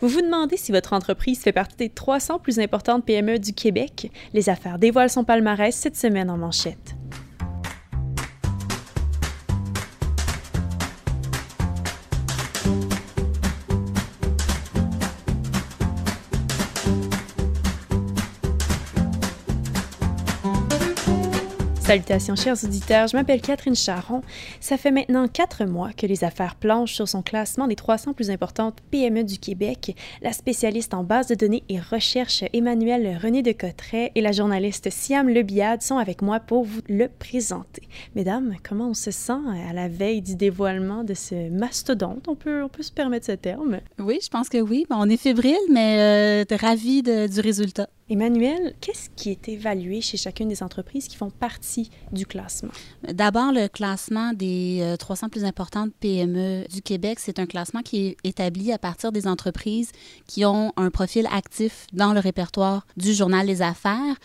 Vous vous demandez si votre entreprise fait partie des 300 plus importantes PME du Québec? Les affaires dévoilent son palmarès cette semaine en manchette. Salutations chers auditeurs, je m'appelle Catherine Charon. Ça fait maintenant quatre mois que les affaires planchent sur son classement des 300 plus importantes PME du Québec. La spécialiste en base de données et recherche Emmanuel René de Cotteret et la journaliste Siam Lebiade sont avec moi pour vous le présenter. Mesdames, comment on se sent à la veille du dévoilement de ce mastodonte? On peut, on peut se permettre ce terme? Oui, je pense que oui. on est fébrile, mais euh, ravis du résultat. Emmanuel, qu'est-ce qui est évalué chez chacune des entreprises qui font partie du classement? D'abord, le classement des 300 euh, plus importantes PME du Québec, c'est un classement qui est établi à partir des entreprises qui ont un profil actif dans le répertoire du journal Les Affaires.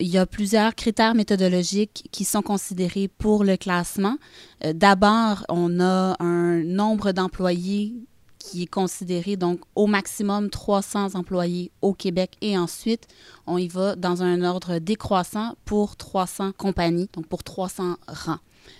Il y a plusieurs critères méthodologiques qui sont considérés pour le classement. Euh, d'abord, on a un nombre d'employés qui est considéré donc au maximum 300 employés au Québec et ensuite on y va dans un ordre décroissant pour 300 compagnies, donc pour 300 rangs.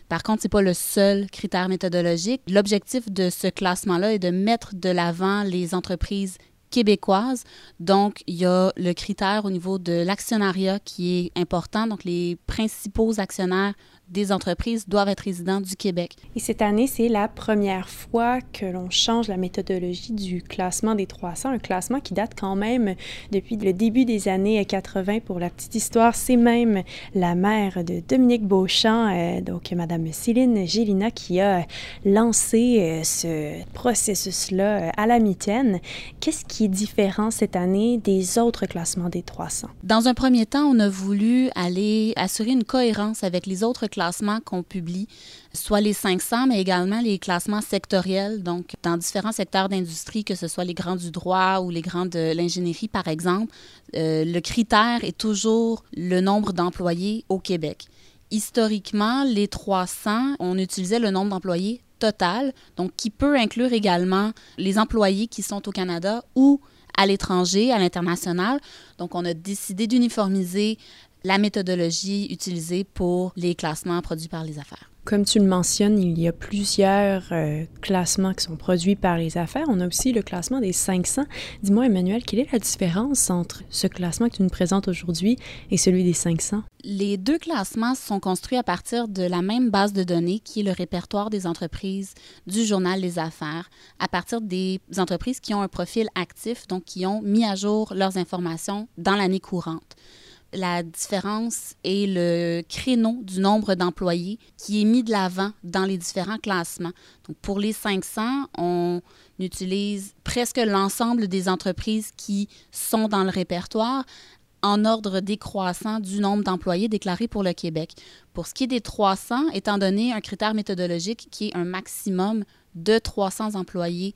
Par contre, ce n'est pas le seul critère méthodologique. L'objectif de ce classement-là est de mettre de l'avant les entreprises québécoises. Donc, il y a le critère au niveau de l'actionnariat qui est important. Donc, les principaux actionnaires des entreprises doivent être résidents du Québec. Et cette année, c'est la première fois que l'on change la méthodologie du classement des 300, un classement qui date quand même depuis le début des années 80. Pour la petite histoire, c'est même la mère de Dominique Beauchamp, euh, donc Madame Céline Gélina, qui a lancé euh, ce processus-là euh, à la mitaine. Qu'est-ce qui différent cette année des autres classements des 300? Dans un premier temps, on a voulu aller assurer une cohérence avec les autres classements qu'on publie, soit les 500, mais également les classements sectoriels, donc dans différents secteurs d'industrie, que ce soit les grands du droit ou les grands de l'ingénierie, par exemple. Euh, le critère est toujours le nombre d'employés au Québec. Historiquement, les 300, on utilisait le nombre d'employés total, donc qui peut inclure également les employés qui sont au Canada ou à l'étranger, à l'international. Donc, on a décidé d'uniformiser la méthodologie utilisée pour les classements produits par les affaires. Comme tu le mentionnes, il y a plusieurs euh, classements qui sont produits par les affaires. On a aussi le classement des 500. Dis-moi, Emmanuel, quelle est la différence entre ce classement que tu nous présentes aujourd'hui et celui des 500? Les deux classements sont construits à partir de la même base de données qui est le répertoire des entreprises du journal Les Affaires, à partir des entreprises qui ont un profil actif, donc qui ont mis à jour leurs informations dans l'année courante la différence est le créneau du nombre d'employés qui est mis de l'avant dans les différents classements. Pour les 500, on utilise presque l'ensemble des entreprises qui sont dans le répertoire en ordre décroissant du nombre d'employés déclarés pour le Québec. Pour ce qui est des 300, étant donné un critère méthodologique qui est un maximum de 300 employés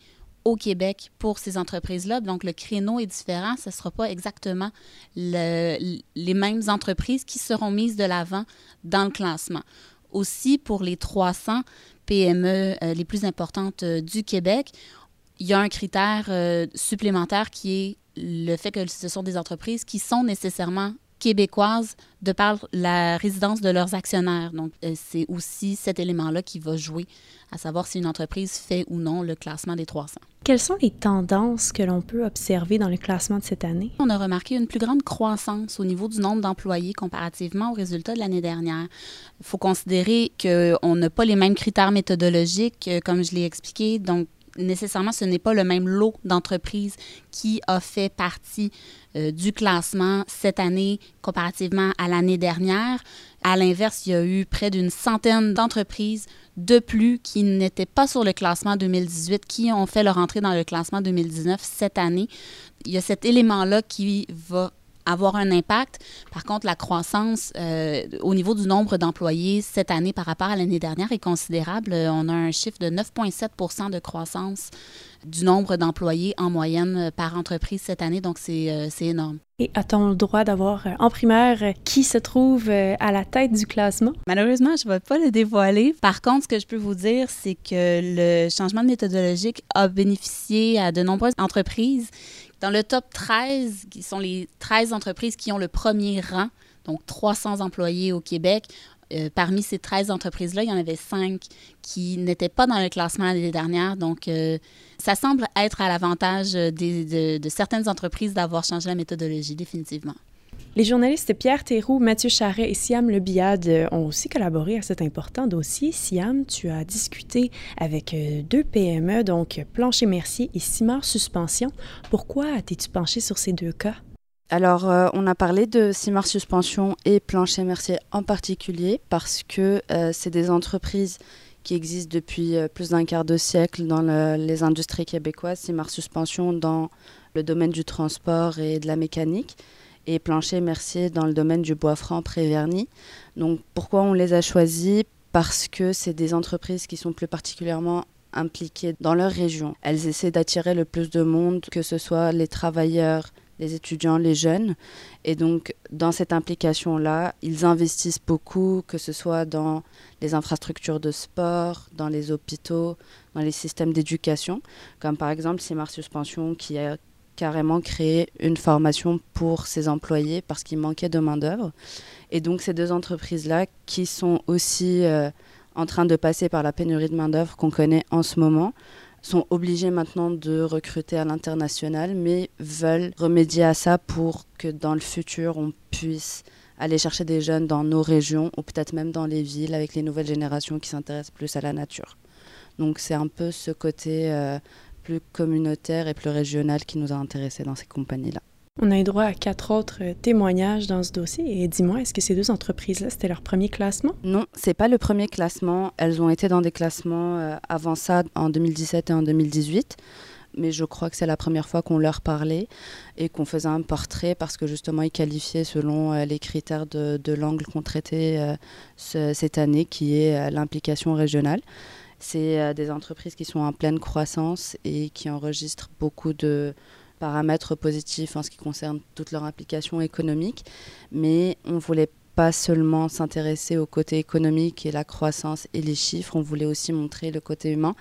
au Québec pour ces entreprises-là. Donc, le créneau est différent. Ce ne sera pas exactement les mêmes entreprises qui seront mises de l'avant dans le classement. Aussi, pour les 300 PME euh, les plus importantes euh, du Québec, il y a un critère euh, supplémentaire qui est le fait que ce sont des entreprises qui sont nécessairement québécoises de par la résidence de leurs actionnaires. Donc, euh, c'est aussi cet élément-là qui va jouer à savoir si une entreprise fait ou non le classement des 300. Quelles sont les tendances que l'on peut observer dans le classement de cette année? On a remarqué une plus grande croissance au niveau du nombre d'employés comparativement aux résultats de l'année dernière. Il faut considérer qu'on n'a pas les mêmes critères méthodologiques, euh, comme je l'ai expliqué. Donc, nécessairement, ce n'est pas le même lot d'entreprises qui a fait partie euh, du classement cette année comparativement à l'année dernière. À l'inverse, il y a eu près d'une centaine d'entreprises de plus qui n'étaient pas sur le classement 2018, qui ont fait leur entrée dans le classement 2019 cette année. Il y a cet élément-là qui va avoir un impact. Par contre, la croissance euh, au niveau du nombre d'employés cette année par rapport à l'année dernière est considérable. On a un chiffre de 9,7 de croissance du nombre d'employés en moyenne par entreprise cette année, donc c'est euh, énorme. Et a-t-on le droit d'avoir euh, en primaire euh, qui se trouve euh, à la tête du classement? Malheureusement, je ne vais pas le dévoiler. Par contre, ce que je peux vous dire, c'est que le changement de méthodologique a bénéficié à de nombreuses entreprises. Dans le top 13, qui sont les 13 entreprises qui ont le premier rang, donc 300 employés au Québec, euh, parmi ces 13 entreprises-là, il y en avait 5 qui n'étaient pas dans le classement l'année dernière. Donc, euh, ça semble être à l'avantage de, de, certaines entreprises d'avoir changé la méthodologie, définitivement. Les journalistes Pierre Théroux, Mathieu Charret et Siam Lebiade ont aussi collaboré à cet important dossier. Siam, tu as discuté avec euh, deux PME, donc Plancher Mercier et Simard Suspension. Pourquoi t'es-tu penché sur ces deux cas? Alors, euh, on a parlé de Simar Suspension et Plancher Mercier en particulier parce que euh, c'est des entreprises qui existent depuis euh, plus d'un quart de siècle dans les industries québécoises. Simar Suspension dans le domaine du transport et de la mécanique et Plancher Mercier dans le domaine du bois franc préverni. Donc, pourquoi on les a choisis? Parce que c'est des entreprises qui sont plus particulièrement impliquées dans leur région. Elles essaient d'attirer le plus de monde, que ce soit les travailleurs, les étudiants, les jeunes. Et donc, dans cette implication-là, ils investissent beaucoup, que ce soit dans les infrastructures de sport, dans les hôpitaux, dans les systèmes d'éducation, comme par exemple Simar Suspension qui a carrément créé une formation pour ses employés parce qu'il manquait de main-d'œuvre. Et donc, ces deux entreprises-là qui sont aussi euh, en train de passer par la pénurie de main-d'œuvre qu'on connaît en ce moment, sont obligés maintenant de recruter à l'international, mais veulent remédier à ça pour que dans le futur, on puisse aller chercher des jeunes dans nos régions ou peut-être même dans les villes avec les nouvelles générations qui s'intéressent plus à la nature. Donc c'est un peu ce côté euh, plus communautaire et plus régional qui nous a intéressés dans ces compagnies-là. On a eu droit à quatre autres témoignages dans ce dossier. Et dis-moi, est-ce que ces deux entreprises-là, c'était leur premier classement? Non, c'est pas le premier classement. Elles ont été dans des classements euh, avant ça, en 2017 et en 2018 mais je crois que c'est la première fois qu'on leur parlait et qu'on faisait un portrait parce que justement ils qualifiaient selon euh, les critères de, l'angle qu'on traitait euh, cette année qui est l'implication régionale. C'est des entreprises qui sont en pleine croissance et qui enregistrent beaucoup de, paramètres positifs en ce qui concerne toute leur implication économique, mais on voulait pas seulement s'intéresser au côté économique et la croissance et les chiffres, on voulait aussi montrer le côté humain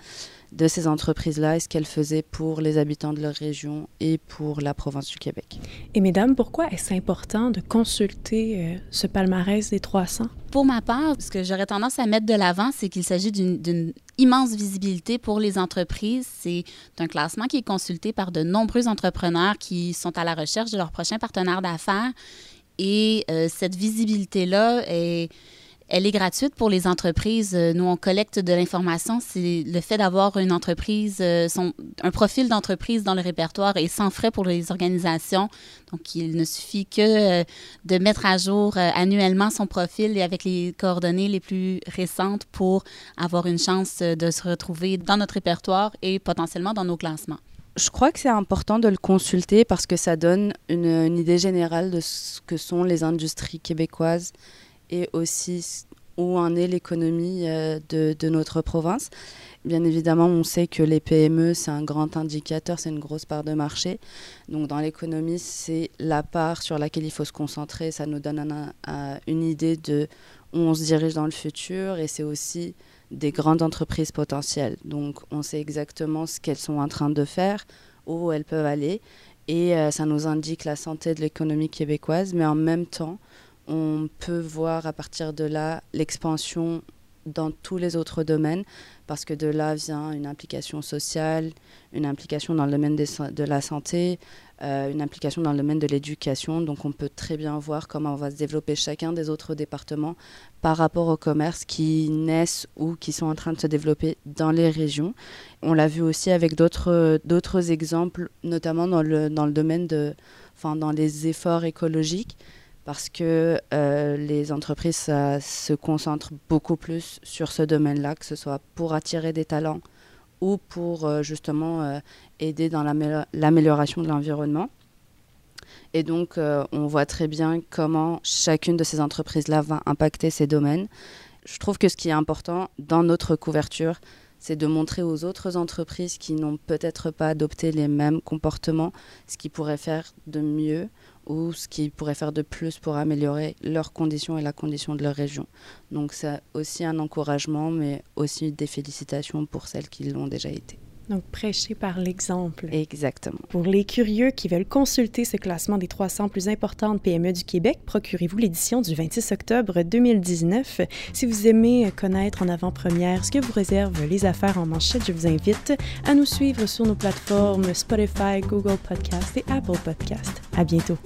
de ces entreprises-là et ce qu'elles faisaient pour les habitants de leur région et pour la province du Québec. Et mesdames, pourquoi est-ce important de consulter euh, ce palmarès des 300? Pour ma part, ce que j'aurais tendance à mettre de l'avant, c'est qu'il s'agit d'une immense visibilité pour les entreprises. C'est un classement qui est consulté par de nombreux entrepreneurs qui sont à la recherche de leur prochain partenaire d'affaires. Et euh, cette visibilité-là est elle est gratuite pour les entreprises. Euh, nous, on collecte de l'information. C'est le fait d'avoir une entreprise, euh, un profil d'entreprise dans le répertoire et sans frais pour les organisations. Donc, il ne suffit que de mettre à jour annuellement son profil et avec les coordonnées les plus récentes pour avoir une chance de se retrouver dans notre répertoire et potentiellement dans nos classements. Je crois que c'est important de le consulter parce que ça donne une, idée générale de ce que sont les industries québécoises et aussi où en est l'économie euh, de, de, notre province. Bien évidemment, on sait que les PME, c'est un grand indicateur, c'est une grosse part de marché. Donc dans l'économie, c'est la part sur laquelle il faut se concentrer. Ça nous donne une idée de où on se dirige dans le futur et c'est aussi des grandes entreprises potentielles. Donc on sait exactement ce qu'elles sont en train de faire, où elles peuvent aller et euh, ça nous indique la santé de l'économie québécoise, mais en même temps, on peut voir à partir de là l'expansion dans tous les autres domaines, parce que de là vient une implication sociale, une implication dans le domaine de la santé, euh, une implication dans le domaine de l'éducation. Donc on peut très bien voir comment on va se développer chacun des autres départements par rapport aux commerces qui naissent ou qui sont en train de se développer dans les régions. On l'a vu aussi avec d'autres exemples, notamment dans le, dans le domaine de, enfin, dans les efforts écologiques parce que euh, les entreprises se concentrent beaucoup plus sur ce domaine-là, que ce soit pour attirer des talents ou pour euh, justement euh, aider dans l'amélioration de l'environnement. Et donc, on voit très bien comment chacune de ces entreprises-là va impacter ces domaines. Je trouve que ce qui est important dans notre couverture, c'est de montrer aux autres entreprises qui n'ont peut-être pas adopté les mêmes comportements ce qu'ils pourraient faire de mieux ou ce qu'ils pourraient faire de plus pour améliorer leurs conditions et la condition de leur région. Donc c'est aussi un encouragement, mais aussi des félicitations pour celles qui l'ont déjà été. Donc, prêcher par l'exemple. Exactement. Pour les curieux qui veulent consulter ce classement des 300 plus importantes PME du Québec, procurez-vous l'édition du 26 octobre 2019. Si vous aimez connaître en avant-première ce que vous réservent les affaires en manchette, je vous invite à nous suivre sur nos plateformes Spotify, Google Podcast et Apple Podcast. À bientôt.